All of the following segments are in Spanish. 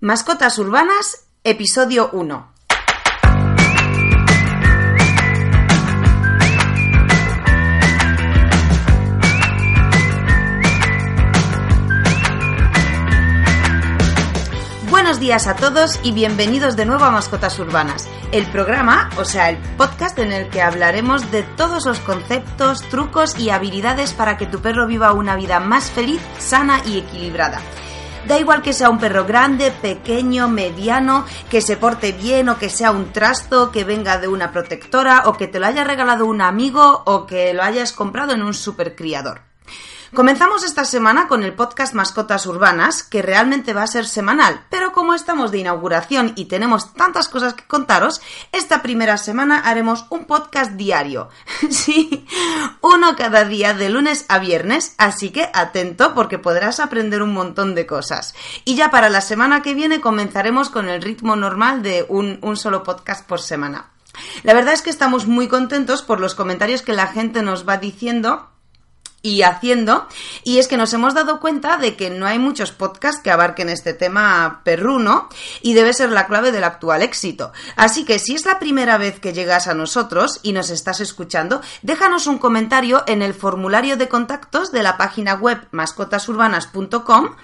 Mascotas urbanas, episodio 1. Buenos días a todos y bienvenidos de nuevo a Mascotas Urbanas, el programa, o sea, el podcast en el que hablaremos de todos los conceptos, trucos y habilidades para que tu perro viva una vida más feliz, sana y equilibrada. Da igual que sea un perro grande, pequeño, mediano, que se porte bien o que sea un trasto, que venga de una protectora o que te lo haya regalado un amigo o que lo hayas comprado en un supercriador. Comenzamos esta semana con el podcast Mascotas Urbanas, que realmente va a ser semanal, pero como estamos de inauguración y tenemos tantas cosas que contaros, esta primera semana haremos un podcast diario. sí, uno cada día de lunes a viernes, así que atento porque podrás aprender un montón de cosas. Y ya para la semana que viene comenzaremos con el ritmo normal de un, un solo podcast por semana. La verdad es que estamos muy contentos por los comentarios que la gente nos va diciendo y haciendo, y es que nos hemos dado cuenta de que no hay muchos podcasts que abarquen este tema perruno y debe ser la clave del actual éxito. Así que si es la primera vez que llegas a nosotros y nos estás escuchando, déjanos un comentario en el formulario de contactos de la página web mascotasurbanas.com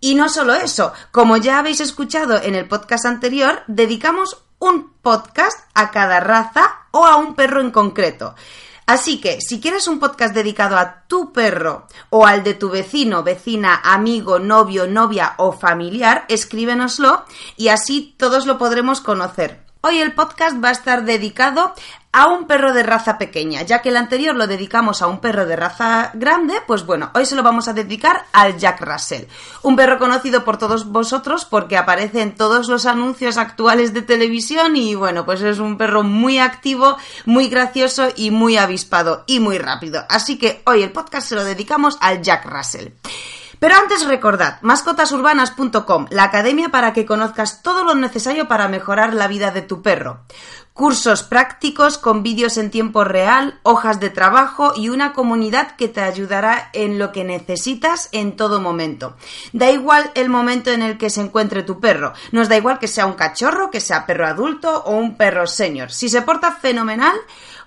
y no solo eso, como ya habéis escuchado en el podcast anterior, dedicamos un podcast a cada raza o a un perro en concreto. Así que, si quieres un podcast dedicado a tu perro o al de tu vecino, vecina, amigo, novio, novia o familiar, escríbenoslo y así todos lo podremos conocer. Hoy el podcast va a estar dedicado a un perro de raza pequeña, ya que el anterior lo dedicamos a un perro de raza grande, pues bueno, hoy se lo vamos a dedicar al Jack Russell, un perro conocido por todos vosotros porque aparece en todos los anuncios actuales de televisión y bueno, pues es un perro muy activo, muy gracioso y muy avispado y muy rápido. Así que hoy el podcast se lo dedicamos al Jack Russell. Pero antes recordad, mascotasurbanas.com, la academia para que conozcas todo lo necesario para mejorar la vida de tu perro. Cursos prácticos con vídeos en tiempo real, hojas de trabajo y una comunidad que te ayudará en lo que necesitas en todo momento. Da igual el momento en el que se encuentre tu perro. Nos da igual que sea un cachorro, que sea perro adulto o un perro senior. Si se porta fenomenal,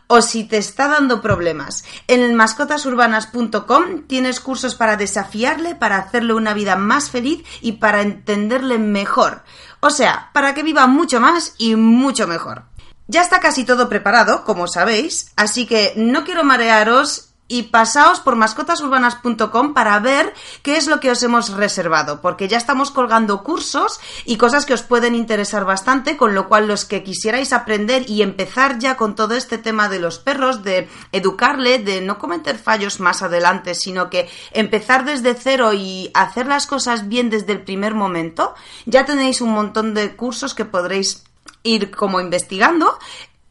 o si te está dando problemas. En mascotasurbanas.com tienes cursos para desafiarle, para hacerle una vida más feliz y para entenderle mejor. O sea, para que viva mucho más y mucho mejor. Ya está casi todo preparado, como sabéis, así que no quiero marearos y pasaos por mascotasurbanas.com para ver qué es lo que os hemos reservado, porque ya estamos colgando cursos y cosas que os pueden interesar bastante, con lo cual los que quisierais aprender y empezar ya con todo este tema de los perros, de educarle, de no cometer fallos más adelante, sino que empezar desde cero y hacer las cosas bien desde el primer momento, ya tenéis un montón de cursos que podréis ir como investigando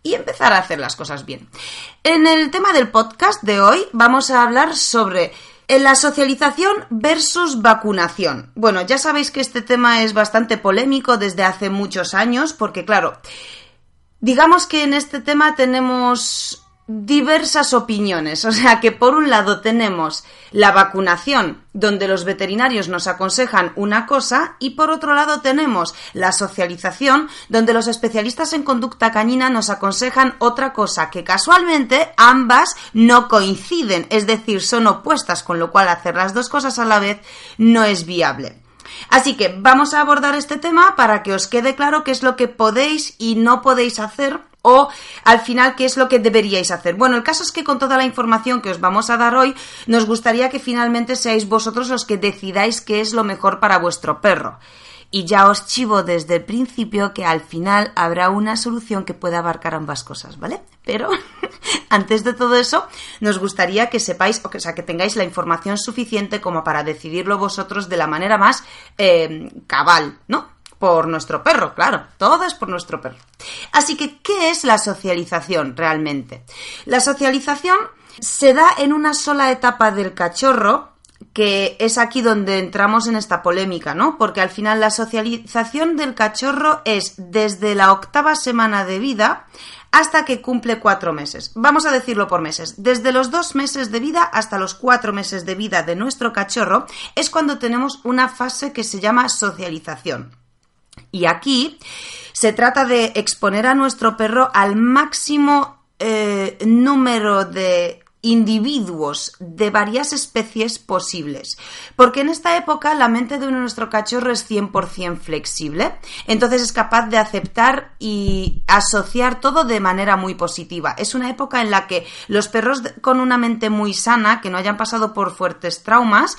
y empezar a hacer las cosas bien. En el tema del podcast de hoy vamos a hablar sobre la socialización versus vacunación. Bueno, ya sabéis que este tema es bastante polémico desde hace muchos años porque claro, digamos que en este tema tenemos diversas opiniones. O sea que por un lado tenemos la vacunación, donde los veterinarios nos aconsejan una cosa, y por otro lado tenemos la socialización, donde los especialistas en conducta cañina nos aconsejan otra cosa, que casualmente ambas no coinciden, es decir, son opuestas, con lo cual hacer las dos cosas a la vez no es viable. Así que vamos a abordar este tema para que os quede claro qué es lo que podéis y no podéis hacer o al final qué es lo que deberíais hacer. Bueno, el caso es que con toda la información que os vamos a dar hoy, nos gustaría que finalmente seáis vosotros los que decidáis qué es lo mejor para vuestro perro. Y ya os chivo desde el principio que al final habrá una solución que pueda abarcar ambas cosas, ¿vale? Pero antes de todo eso, nos gustaría que sepáis, o, sea, que tengáis la información suficiente como para decidirlo vosotros de la manera más eh, cabal, ¿no? Por nuestro perro, claro, todo es por nuestro perro. Así que, ¿qué es la socialización realmente? La socialización se da en una sola etapa del cachorro, que es aquí donde entramos en esta polémica, ¿no? Porque al final la socialización del cachorro es desde la octava semana de vida hasta que cumple cuatro meses. Vamos a decirlo por meses. Desde los dos meses de vida hasta los cuatro meses de vida de nuestro cachorro es cuando tenemos una fase que se llama socialización. Y aquí se trata de exponer a nuestro perro al máximo eh, número de individuos de varias especies posibles. Porque en esta época la mente de nuestro cachorro es 100% flexible, entonces es capaz de aceptar y asociar todo de manera muy positiva. Es una época en la que los perros con una mente muy sana, que no hayan pasado por fuertes traumas,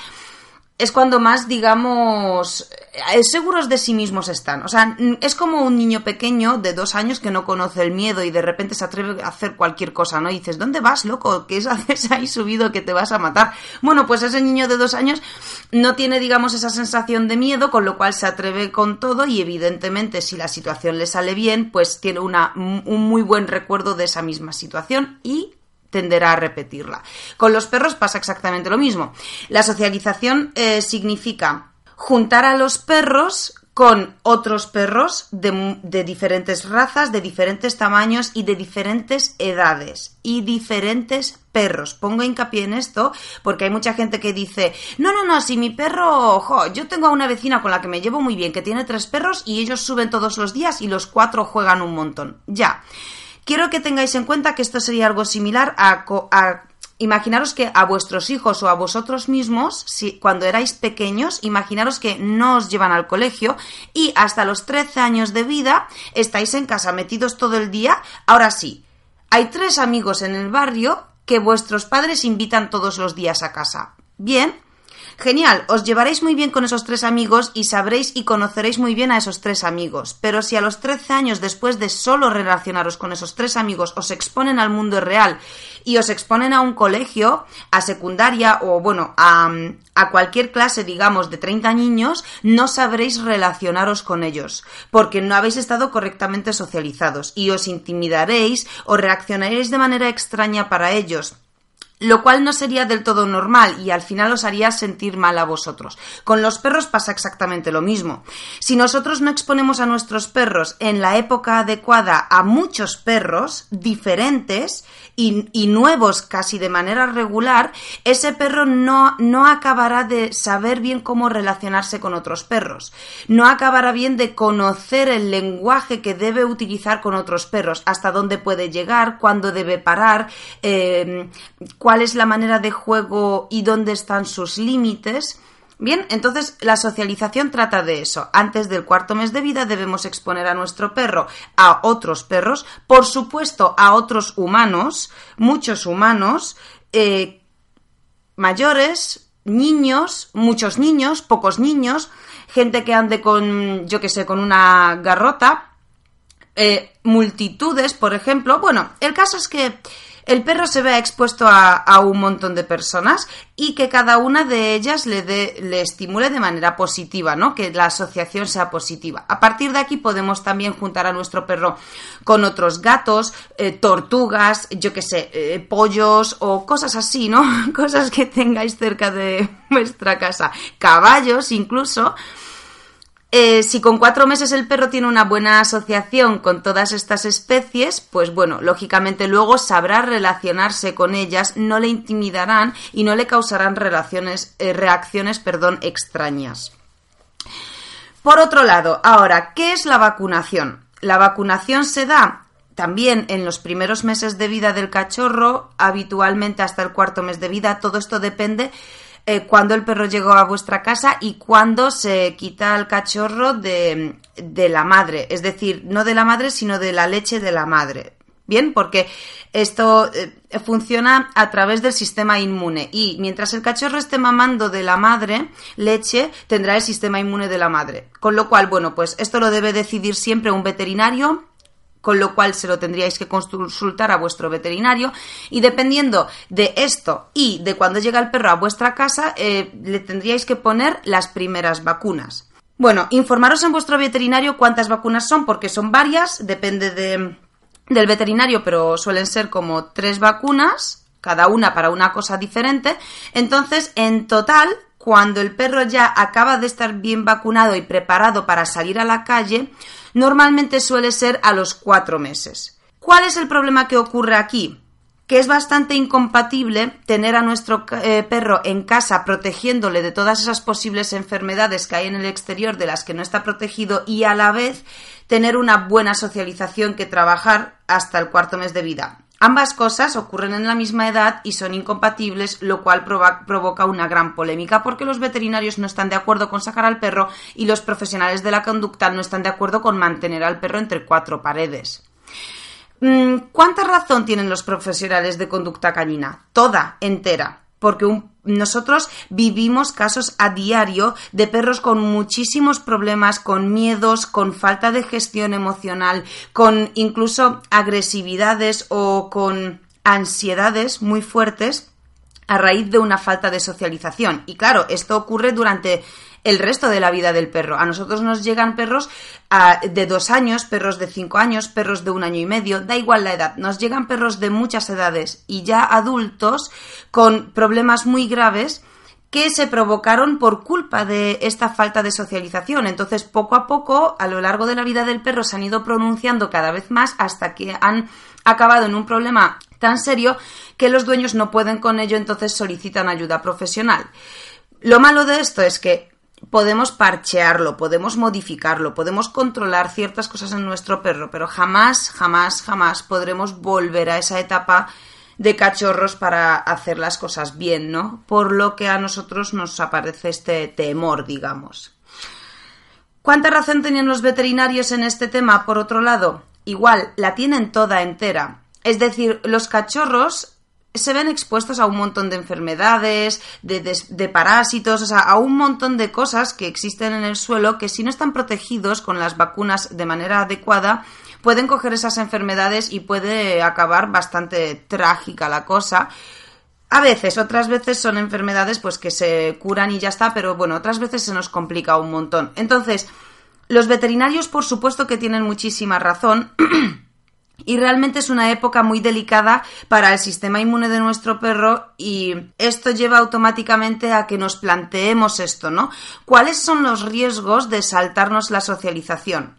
es cuando más, digamos, eh, seguros de sí mismos están. O sea, es como un niño pequeño de dos años que no conoce el miedo y de repente se atreve a hacer cualquier cosa, ¿no? Y dices, ¿dónde vas, loco? ¿Qué haces ahí subido que te vas a matar? Bueno, pues ese niño de dos años no tiene, digamos, esa sensación de miedo, con lo cual se atreve con todo y evidentemente si la situación le sale bien, pues tiene una, un muy buen recuerdo de esa misma situación y tenderá a repetirla. Con los perros pasa exactamente lo mismo. La socialización eh, significa juntar a los perros con otros perros de, de, diferentes razas, de diferentes tamaños y de diferentes edades y diferentes perros. Pongo hincapié en esto porque hay mucha gente que dice, no, no, no, si mi perro, ojo, yo tengo a una vecina con la que me llevo muy bien, que tiene tres perros y ellos suben todos los días y los cuatro juegan un montón. Ya. Quiero que tengáis en cuenta que esto sería algo similar a, imaginaros que a vuestros hijos o a vosotros mismos, cuando erais pequeños, imaginaros que no os llevan al colegio y hasta los 13 años de vida estáis en casa metidos todo el día. Ahora sí, hay tres amigos en el barrio que vuestros padres invitan todos los días a casa. Bien, Genial, os llevaréis muy bien con esos tres amigos y sabréis y conoceréis muy bien a esos tres amigos. Pero si a los 13 años después de solo relacionaros con esos tres amigos os exponen al mundo real y os exponen a un colegio, a secundaria o bueno, a, a cualquier clase, digamos, de 30 niños, no sabréis relacionaros con ellos, porque no habéis estado correctamente socializados y os intimidaréis o reaccionaréis de manera extraña para ellos lo cual no sería del todo normal y al final os haría sentir mal a vosotros. Con los perros pasa exactamente lo mismo. Si nosotros no exponemos a nuestros perros en la época adecuada a muchos perros diferentes y, nuevos casi de manera regular, ese perro no, no acabará de saber bien cómo relacionarse con otros perros. No acabará bien de conocer el lenguaje que debe utilizar con otros perros, hasta dónde puede llegar, cuándo debe parar, eh, cuál es la manera de juego y dónde están sus límites. Bien, entonces la socialización trata de eso. Antes del cuarto mes de vida debemos exponer a nuestro perro a otros perros, por supuesto a otros humanos, muchos humanos, eh, mayores, niños, muchos niños, pocos niños, gente que ande con, yo que sé, con una garrota, eh, multitudes, por ejemplo. Bueno, el caso es que el perro se vea expuesto a, un montón de personas y que cada una de ellas le, le estimule de manera positiva, ¿no? Que la asociación sea positiva. A partir de aquí podemos también juntar a nuestro perro con otros gatos, eh, tortugas, yo qué sé, eh, pollos o cosas así, ¿no? cosas que tengáis cerca de vuestra casa. Caballos incluso. Eh, si con cuatro meses el perro tiene una buena asociación con todas estas especies, pues bueno, lógicamente luego sabrá relacionarse con ellas, no le intimidarán y no le causarán relaciones, eh, reacciones perdón, extrañas. Por otro lado, ahora, ¿qué es la vacunación? La vacunación se da también en los primeros meses de vida del cachorro, habitualmente hasta el cuarto mes de vida, todo esto depende eh, cuando el perro llegó a vuestra casa y cuando se quita el cachorro de, de la madre. Es decir, no de la madre, sino de la leche de la madre. Bien, porque esto eh, funciona a través del sistema inmune y mientras el cachorro esté mamando de la madre leche, tendrá el sistema inmune de la madre. Con lo cual, bueno, pues esto lo debe decidir siempre un veterinario con lo cual se lo tendríais que consultar a vuestro veterinario y dependiendo de esto y de cuando llega el perro a vuestra casa, eh, le tendríais que poner las primeras vacunas. Bueno, informaros en vuestro veterinario cuántas vacunas son, porque son varias, depende de, del veterinario, pero suelen ser como tres vacunas, cada una para una cosa diferente. Entonces, en total, cuando el perro ya acaba de estar bien vacunado y preparado para salir a la calle, normalmente suele ser a los cuatro meses. ¿Cuál es el problema que ocurre aquí? que es bastante incompatible tener a nuestro eh, perro en casa protegiéndole de todas esas posibles enfermedades que hay en el exterior de las que no está protegido y a la vez tener una buena socialización que trabajar hasta el cuarto mes de vida. Ambas cosas ocurren en la misma edad y son incompatibles, lo cual provoca una gran polémica porque los veterinarios no están de acuerdo con sacar al perro y los profesionales de la conducta no están de acuerdo con mantener al perro entre cuatro paredes. Mm, ¿Cuánta razón tienen los profesionales de conducta canina? Toda, entera porque nosotros vivimos casos a diario de perros con muchísimos problemas, con miedos, con falta de gestión emocional, con incluso agresividades o con ansiedades muy fuertes a raíz de una falta de socialización. Y claro, esto ocurre durante el resto de la vida del perro. A nosotros nos llegan perros de dos años, perros de cinco años, perros de un año y medio, da igual la edad. Nos llegan perros de muchas edades y ya adultos con problemas muy graves que se provocaron por culpa de esta falta de socialización. Entonces, poco a poco, a lo largo de la vida del perro, se han ido pronunciando cada vez más hasta que han acabado en un problema tan serio que los dueños no pueden con ello, entonces solicitan ayuda profesional. Lo malo de esto es que podemos parchearlo, podemos modificarlo, podemos controlar ciertas cosas en nuestro perro, pero jamás, jamás, jamás podremos volver a esa etapa de cachorros para hacer las cosas bien, ¿no? Por lo que a nosotros nos aparece este temor, digamos. ¿Cuánta razón tenían los veterinarios en este tema, por otro lado? Igual, la tienen toda entera. Es decir, los cachorros se ven expuestos a un montón de enfermedades, de, parásitos, o sea, a un montón de cosas que existen en el suelo que si no están protegidos con las vacunas de manera adecuada, pueden coger esas enfermedades y puede acabar bastante trágica la cosa. A veces, otras veces son enfermedades pues que se curan y ya está, pero bueno, otras veces se nos complica un montón. Entonces, los veterinarios por supuesto que tienen muchísima razón Y realmente es una época muy delicada para el sistema inmune de nuestro perro y esto lleva automáticamente a que nos planteemos esto, ¿no? ¿Cuáles son los riesgos de saltarnos la socialización?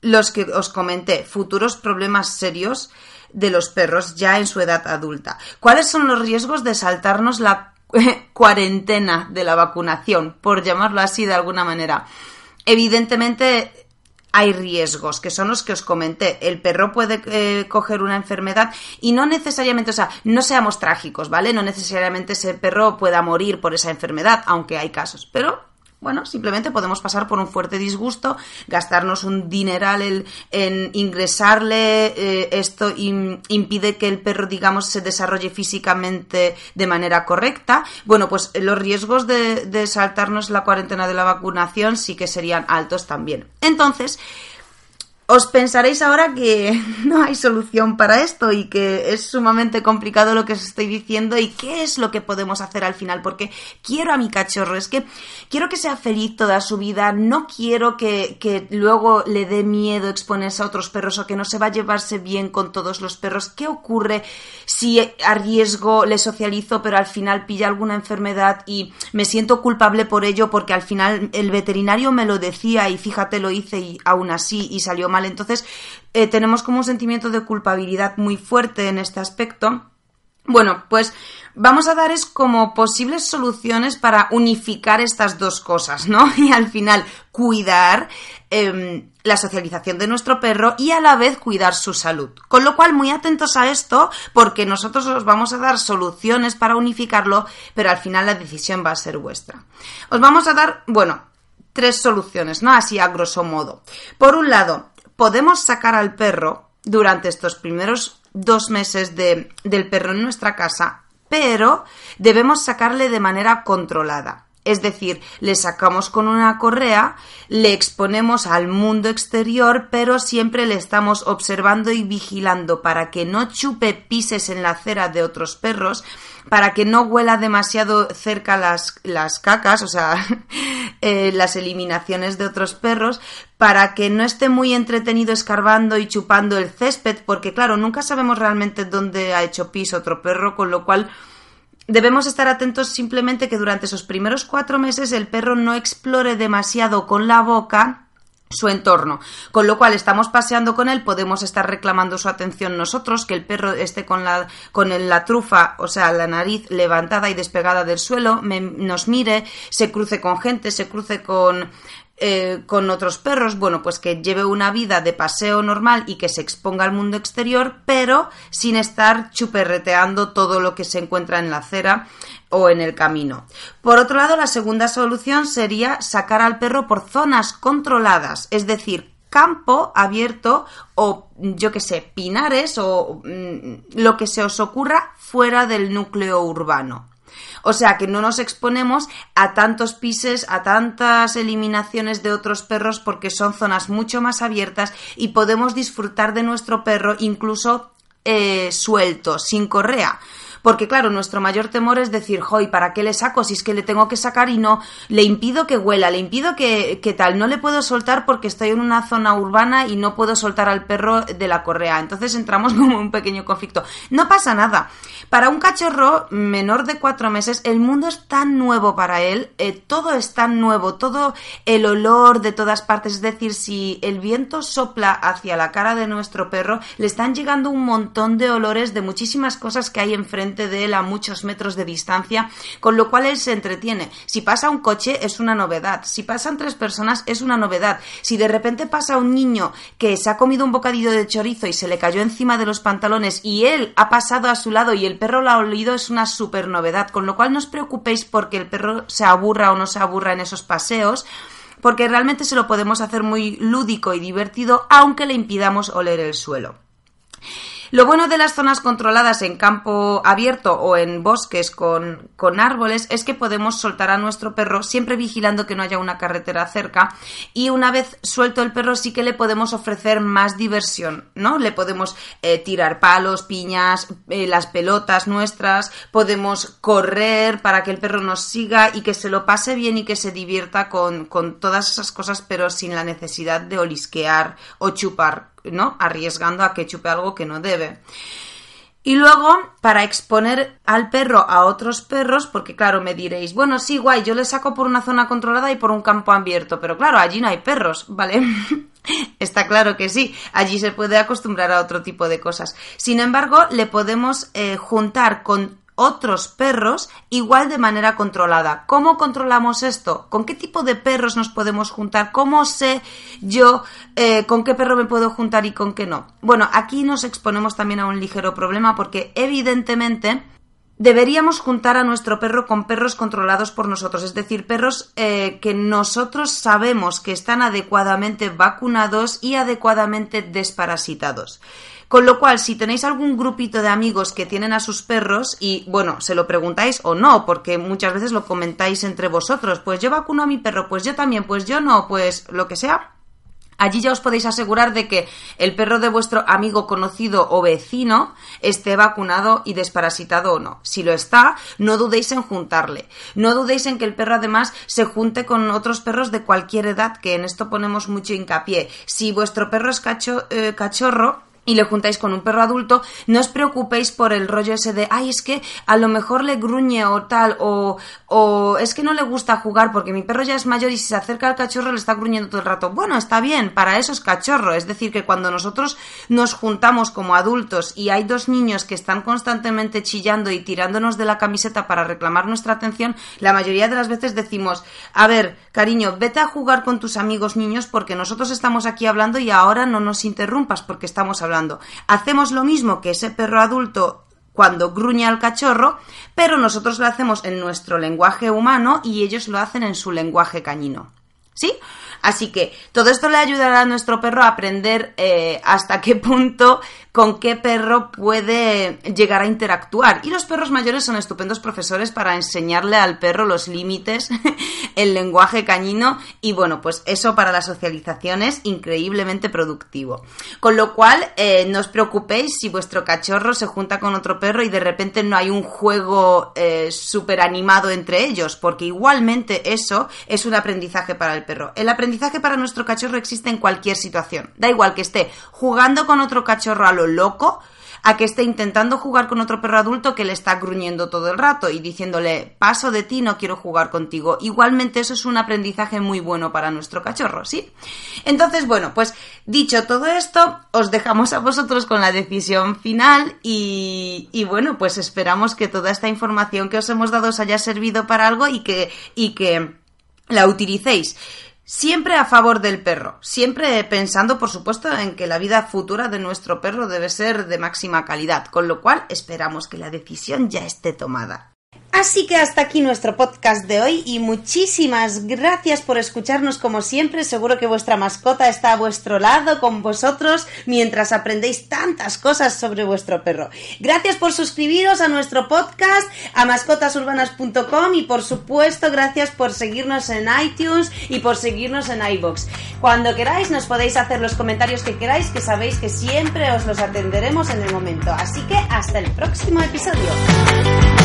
Los que os comenté, futuros problemas serios de los perros ya en su edad adulta. ¿Cuáles son los riesgos de saltarnos la cuarentena de la vacunación, por llamarlo así de alguna manera? Evidentemente hay riesgos, que son los que os comenté. El perro puede eh, coger una enfermedad y no necesariamente, o sea, no seamos trágicos, ¿vale? No necesariamente ese perro pueda morir por esa enfermedad, aunque hay casos, pero bueno, simplemente podemos pasar por un fuerte disgusto, gastarnos un dineral en ingresarle, eh, esto impide que el perro, digamos, se desarrolle físicamente de manera correcta. Bueno, pues los riesgos de saltarnos la cuarentena de la vacunación sí que serían altos también. Entonces, os pensaréis ahora que no hay solución para esto y que es sumamente complicado lo que os estoy diciendo y qué es lo que podemos hacer al final, porque quiero a mi cachorro, es que quiero que sea feliz toda su vida, no quiero que, que luego le dé miedo exponerse a otros perros o que no se va a llevarse bien con todos los perros. ¿Qué ocurre si a riesgo le socializo pero al final pilla alguna enfermedad y me siento culpable por ello porque al final el veterinario me lo decía y fíjate lo hice y aún así y salió Entonces, eh, tenemos como un sentimiento de culpabilidad muy fuerte en este aspecto. Bueno, pues vamos a dar es como posibles soluciones para unificar estas dos cosas, ¿no? Y al final cuidar em, la socialización de nuestro perro y a la vez cuidar su salud. Con lo cual, muy atentos a esto, porque nosotros os vamos a dar soluciones para unificarlo, pero al final la decisión va a ser vuestra. Os vamos a dar, bueno, tres soluciones, ¿no? Así a grosso modo. Por un lado, podemos sacar al perro durante estos primeros dos meses de, del perro en nuestra casa, pero debemos sacarle de manera controlada. Es decir, le sacamos con una correa, le exponemos al mundo exterior, pero siempre le estamos observando y vigilando para que no chupe pises en la acera de otros perros, para que no huela demasiado cerca las, las cacas, o sea, eh, las eliminaciones de otros perros, para que no esté muy entretenido escarbando y chupando el césped, porque claro, nunca sabemos realmente dónde ha hecho pis otro perro, con lo cual Debemos estar atentos simplemente que durante esos primeros cuatro meses el perro no explore demasiado con la boca su entorno, con lo cual estamos paseando con él, podemos estar reclamando su atención nosotros, que el perro esté con la, con la trufa, o sea, la nariz levantada y despegada del suelo, nos mire, se cruce con gente, se cruce con eh, con otros perros, bueno, pues que lleve una vida de paseo normal y que se exponga al mundo exterior, pero sin estar chuperreteando todo lo que se encuentra en la acera o en el camino. Por otro lado, la segunda solución sería sacar al perro por zonas controladas, es decir, campo abierto o yo que sé, pinares o mm, lo que se os ocurra fuera del núcleo urbano. O sea que no nos exponemos a tantos pises, a tantas eliminaciones de otros perros porque son zonas mucho más abiertas y podemos disfrutar de nuestro perro incluso eh, suelto, sin correa. Porque claro, nuestro mayor temor es decir, joy, ¿para qué le saco? Si es que le tengo que sacar y no, le impido que huela, le impido que, que tal, no le puedo soltar porque estoy en una zona urbana y no puedo soltar al perro de la correa. Entonces entramos como un pequeño conflicto. No pasa nada. Para un cachorro menor de cuatro meses, el mundo es tan nuevo para él, eh, todo es tan nuevo, todo el olor de todas partes, es decir, si el viento sopla hacia la cara de nuestro perro, le están llegando un montón de olores de muchísimas cosas que hay enfrente de él a muchos metros de distancia, con lo cual él se entretiene. Si pasa un coche es una novedad, si pasan tres personas es una novedad, si de repente pasa un niño que se ha comido un bocadillo de chorizo y se le cayó encima de los pantalones y él ha pasado a su lado y el perro lo ha olido es una super novedad, con lo cual no os preocupéis porque el perro se aburra o no se aburra en esos paseos porque realmente se lo podemos hacer muy lúdico y divertido aunque le impidamos oler el suelo. Lo bueno de las zonas controladas en campo abierto o en bosques con, con, árboles es que podemos soltar a nuestro perro siempre vigilando que no haya una carretera cerca y una vez suelto el perro sí que le podemos ofrecer más diversión, ¿no? Le podemos eh, tirar palos, piñas, eh, las pelotas nuestras, podemos correr para que el perro nos siga y que se lo pase bien y que se divierta con, con todas esas cosas pero sin la necesidad de olisquear o chupar ¿no? Arriesgando a que chupe algo que no debe. Y luego, para exponer al perro a otros perros, porque claro, me diréis, bueno, sí, guay, yo le saco por una zona controlada y por un campo abierto, pero claro, allí no hay perros, ¿vale? Está claro que sí, allí se puede acostumbrar a otro tipo de cosas. Sin embargo, le podemos eh, juntar con otros perros igual de manera controlada. ¿Cómo controlamos esto? ¿Con qué tipo de perros nos podemos juntar? ¿Cómo sé yo eh, con qué perro me puedo juntar y con qué no? Bueno, aquí nos exponemos también a un ligero problema porque evidentemente deberíamos juntar a nuestro perro con perros controlados por nosotros, es decir, perros eh, que nosotros sabemos que están adecuadamente vacunados y adecuadamente desparasitados. Con lo cual, si tenéis algún grupito de amigos que tienen a sus perros y, bueno, se lo preguntáis o no, porque muchas veces lo comentáis entre vosotros, pues yo vacuno a mi perro, pues yo también, pues yo no, pues lo que sea, Allí ya os podéis asegurar de que el perro de vuestro amigo conocido o vecino esté vacunado y desparasitado o no. Si lo está, no dudéis en juntarle. No dudéis en que el perro además se junte con otros perros de cualquier edad, que en esto ponemos mucho hincapié. Si vuestro perro es eh, cachorro, y le juntáis con un perro adulto, no os preocupéis por el rollo ese de, ay, es que a lo mejor le gruñe o tal, o, o es que no le gusta jugar porque mi perro ya es mayor y si se acerca al cachorro le está gruñendo todo el rato. Bueno, está bien, para eso es cachorro. Es decir, que cuando nosotros nos juntamos como adultos y hay dos niños que están constantemente chillando y tirándonos de la camiseta para reclamar nuestra atención, la mayoría de las veces decimos, a ver, cariño, vete a jugar con tus amigos niños porque nosotros estamos aquí hablando y ahora no nos interrumpas porque estamos hablando Hacemos lo mismo que ese perro adulto cuando gruñe al cachorro, pero nosotros lo hacemos en nuestro lenguaje humano y ellos lo hacen en su lenguaje cañino. ¿sí? Así que todo esto le ayudará a nuestro perro a aprender eh, hasta qué punto con qué perro puede llegar a interactuar. Y los perros mayores son estupendos profesores para enseñarle al perro los límites, el lenguaje cañino y bueno, pues eso para la socialización es increíblemente productivo. Con lo cual, eh, no os preocupéis si vuestro cachorro se junta con otro perro y de repente no hay un juego eh, súper animado entre ellos, porque igualmente eso es un aprendizaje para el perro. El aprendizaje para nuestro cachorro existe en cualquier situación. Da igual que esté jugando con otro cachorro a lo loco a que esté intentando jugar con otro perro adulto que le está gruñendo todo el rato y diciéndole paso de ti, no quiero jugar contigo. Igualmente eso es un aprendizaje muy bueno para nuestro cachorro, ¿sí? Entonces, bueno, pues dicho todo esto, os dejamos a vosotros con la decisión final y, y bueno, pues esperamos que toda esta información que os hemos dado os haya servido para algo y que, y que la utilicéis. Siempre a favor del perro, siempre pensando, por supuesto, en que la vida futura de nuestro perro debe ser de máxima calidad, con lo cual esperamos que la decisión ya esté tomada. Así que hasta aquí nuestro podcast de hoy y muchísimas gracias por escucharnos como siempre. Seguro que vuestra mascota está a vuestro lado con vosotros mientras aprendéis tantas cosas sobre vuestro perro. Gracias por suscribiros a nuestro podcast, a mascotasurbanas.com y por supuesto gracias por seguirnos en iTunes y por seguirnos en iBox. Cuando queráis nos podéis hacer los comentarios que queráis, que sabéis que siempre os los atenderemos en el momento. Así que hasta el próximo episodio.